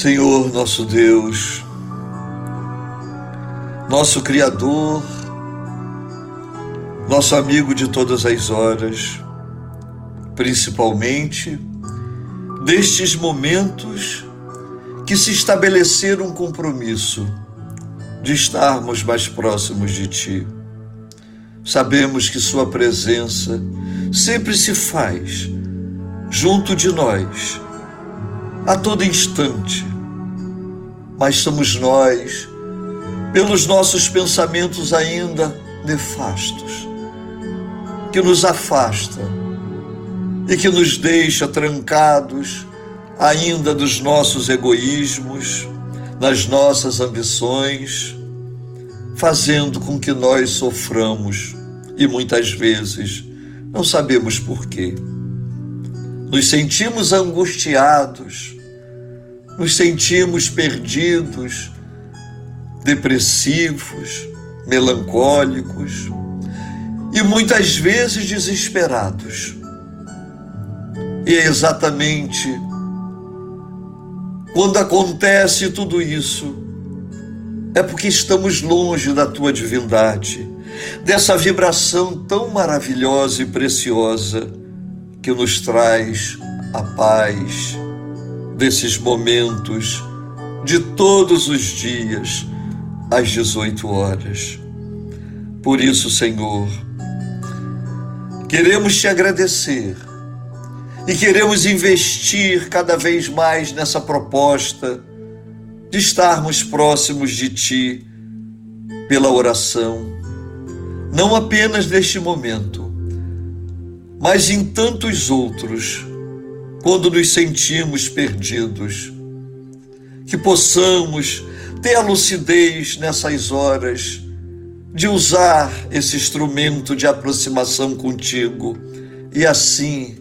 Senhor nosso Deus, nosso Criador, nosso amigo de todas as horas, principalmente destes momentos que se estabeleceram um compromisso de estarmos mais próximos de Ti. Sabemos que Sua presença sempre se faz junto de nós, a todo instante, mas somos nós, pelos nossos pensamentos ainda nefastos, que nos afasta e que nos deixa trancados ainda dos nossos egoísmos, nas nossas ambições, fazendo com que nós soframos e muitas vezes não sabemos porquê. Nos sentimos angustiados, nos sentimos perdidos, depressivos, melancólicos e muitas vezes desesperados. E é exatamente quando acontece tudo isso, é porque estamos longe da tua divindade, dessa vibração tão maravilhosa e preciosa que nos traz a paz desses momentos de todos os dias às 18 horas. Por isso, Senhor, queremos te agradecer e queremos investir cada vez mais nessa proposta de estarmos próximos de Ti pela oração, não apenas neste momento, mas em tantos outros, quando nos sentimos perdidos. Que possamos ter a lucidez nessas horas de usar esse instrumento de aproximação contigo e assim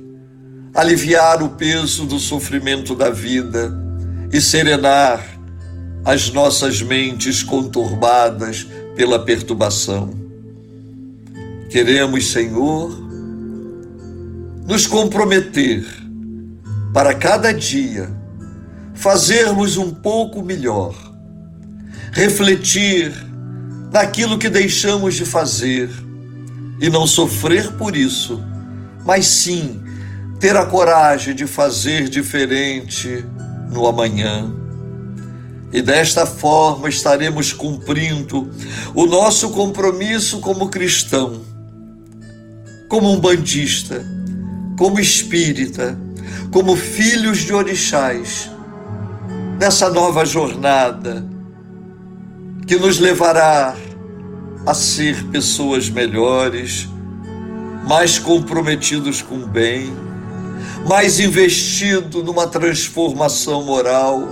aliviar o peso do sofrimento da vida e serenar as nossas mentes conturbadas pela perturbação. Queremos, Senhor, nos comprometer para cada dia fazermos um pouco melhor, refletir naquilo que deixamos de fazer e não sofrer por isso, mas sim ter a coragem de fazer diferente no amanhã. E desta forma estaremos cumprindo o nosso compromisso como cristão, como um bandista, como espírita, como filhos de orixás, nessa nova jornada que nos levará a ser pessoas melhores, mais comprometidos com o bem mais investido numa transformação moral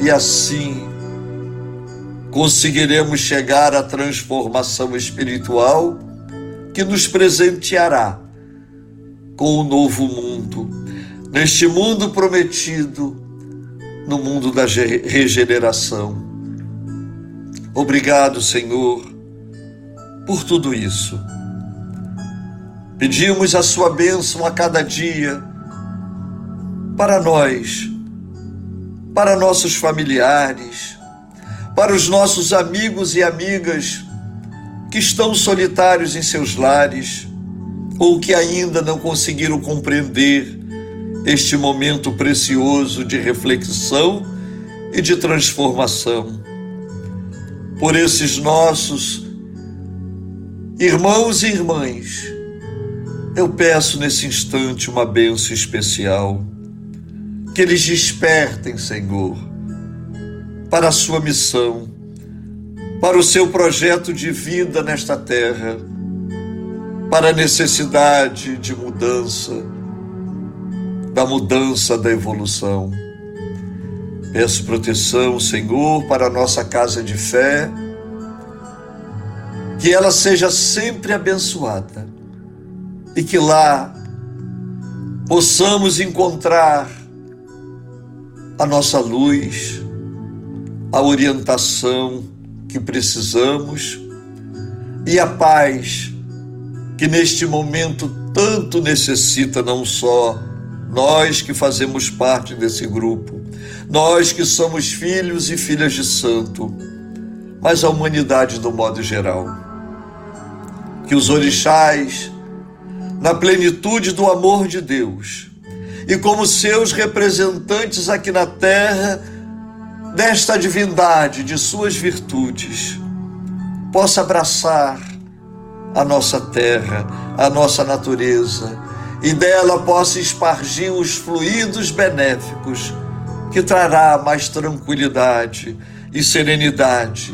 e assim conseguiremos chegar à transformação espiritual que nos presenteará com o novo mundo, neste mundo prometido, no mundo da regeneração. Obrigado, Senhor, por tudo isso. Pedimos a sua bênção a cada dia para nós, para nossos familiares, para os nossos amigos e amigas que estão solitários em seus lares ou que ainda não conseguiram compreender este momento precioso de reflexão e de transformação. Por esses nossos irmãos e irmãs, eu peço nesse instante uma bênção especial que eles despertem, Senhor, para a sua missão, para o seu projeto de vida nesta terra, para a necessidade de mudança, da mudança da evolução. Peço proteção, Senhor, para a nossa casa de fé, que ela seja sempre abençoada e que lá possamos encontrar a nossa luz, a orientação que precisamos e a paz que neste momento tanto necessita não só nós que fazemos parte desse grupo, nós que somos filhos e filhas de santo, mas a humanidade do modo geral. Que os orixás, na plenitude do amor de Deus, e como seus representantes aqui na terra, desta divindade, de suas virtudes, possa abraçar a nossa terra, a nossa natureza, e dela possa espargir os fluidos benéficos que trará mais tranquilidade e serenidade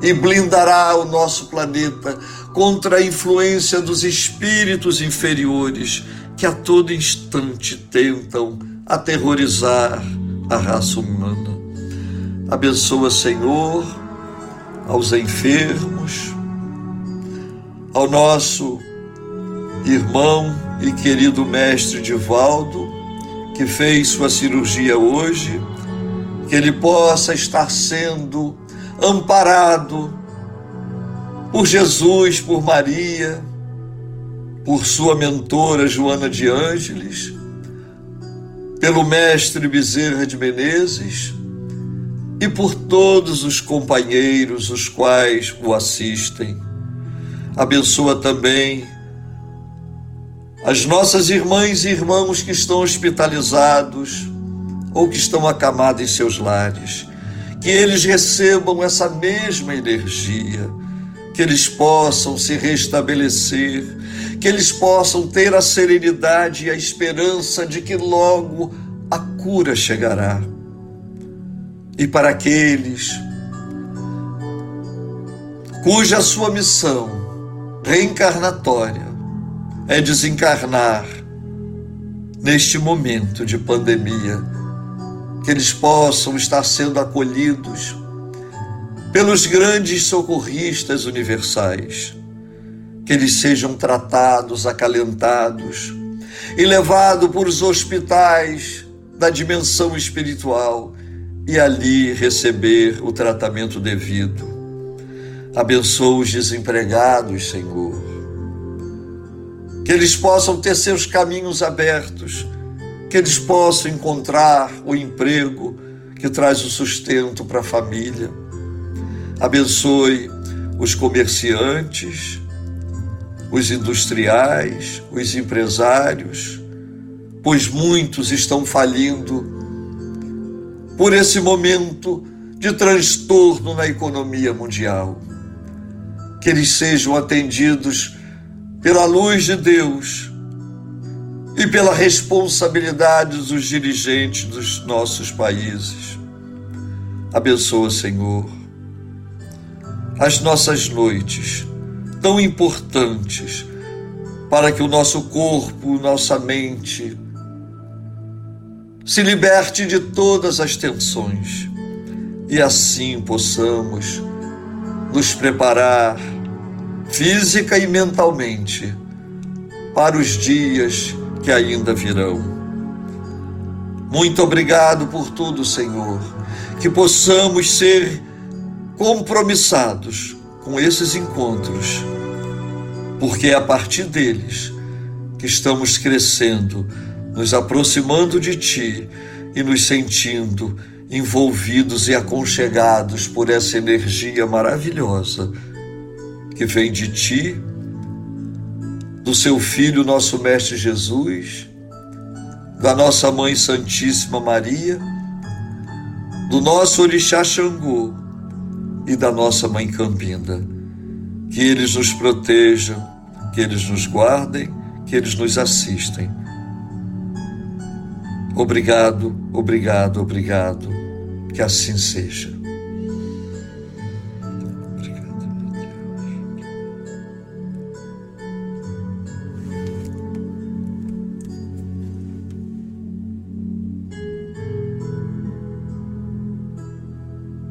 e blindará o nosso planeta contra a influência dos espíritos inferiores que a todo instante tentam aterrorizar a raça humana. Abençoa, Senhor, aos enfermos, ao nosso irmão e querido mestre Divaldo, que fez sua cirurgia hoje, que ele possa estar sendo amparado por Jesus, por Maria, por sua mentora Joana de Ângeles, pelo mestre Bezerra de Menezes e por todos os companheiros os quais o assistem. Abençoa também as nossas irmãs e irmãos que estão hospitalizados ou que estão acamados em seus lares, que eles recebam essa mesma energia, que eles possam se restabelecer, que eles possam ter a serenidade e a esperança de que logo a cura chegará. E para aqueles cuja sua missão reencarnatória é desencarnar neste momento de pandemia, que eles possam estar sendo acolhidos pelos grandes socorristas universais, que eles sejam tratados, acalentados e levados por os hospitais da dimensão espiritual e ali receber o tratamento devido. Abençoa os desempregados, Senhor que eles possam ter seus caminhos abertos, que eles possam encontrar o emprego que traz o sustento para a família. Abençoe os comerciantes, os industriais, os empresários, pois muitos estão falindo por esse momento de transtorno na economia mundial. Que eles sejam atendidos pela luz de Deus e pela responsabilidade dos dirigentes dos nossos países. Abençoa, Senhor, as nossas noites tão importantes para que o nosso corpo, nossa mente se liberte de todas as tensões e assim possamos nos preparar física e mentalmente, para os dias que ainda virão. Muito obrigado por tudo, Senhor, que possamos ser compromissados com esses encontros, porque é a partir deles que estamos crescendo, nos aproximando de Ti e nos sentindo envolvidos e aconchegados por essa energia maravilhosa que vem de ti, do seu Filho, nosso Mestre Jesus, da nossa Mãe Santíssima Maria, do nosso Orixá Xangô e da nossa Mãe Cambinda. Que eles nos protejam, que eles nos guardem, que eles nos assistem. Obrigado, obrigado, obrigado. Que assim seja.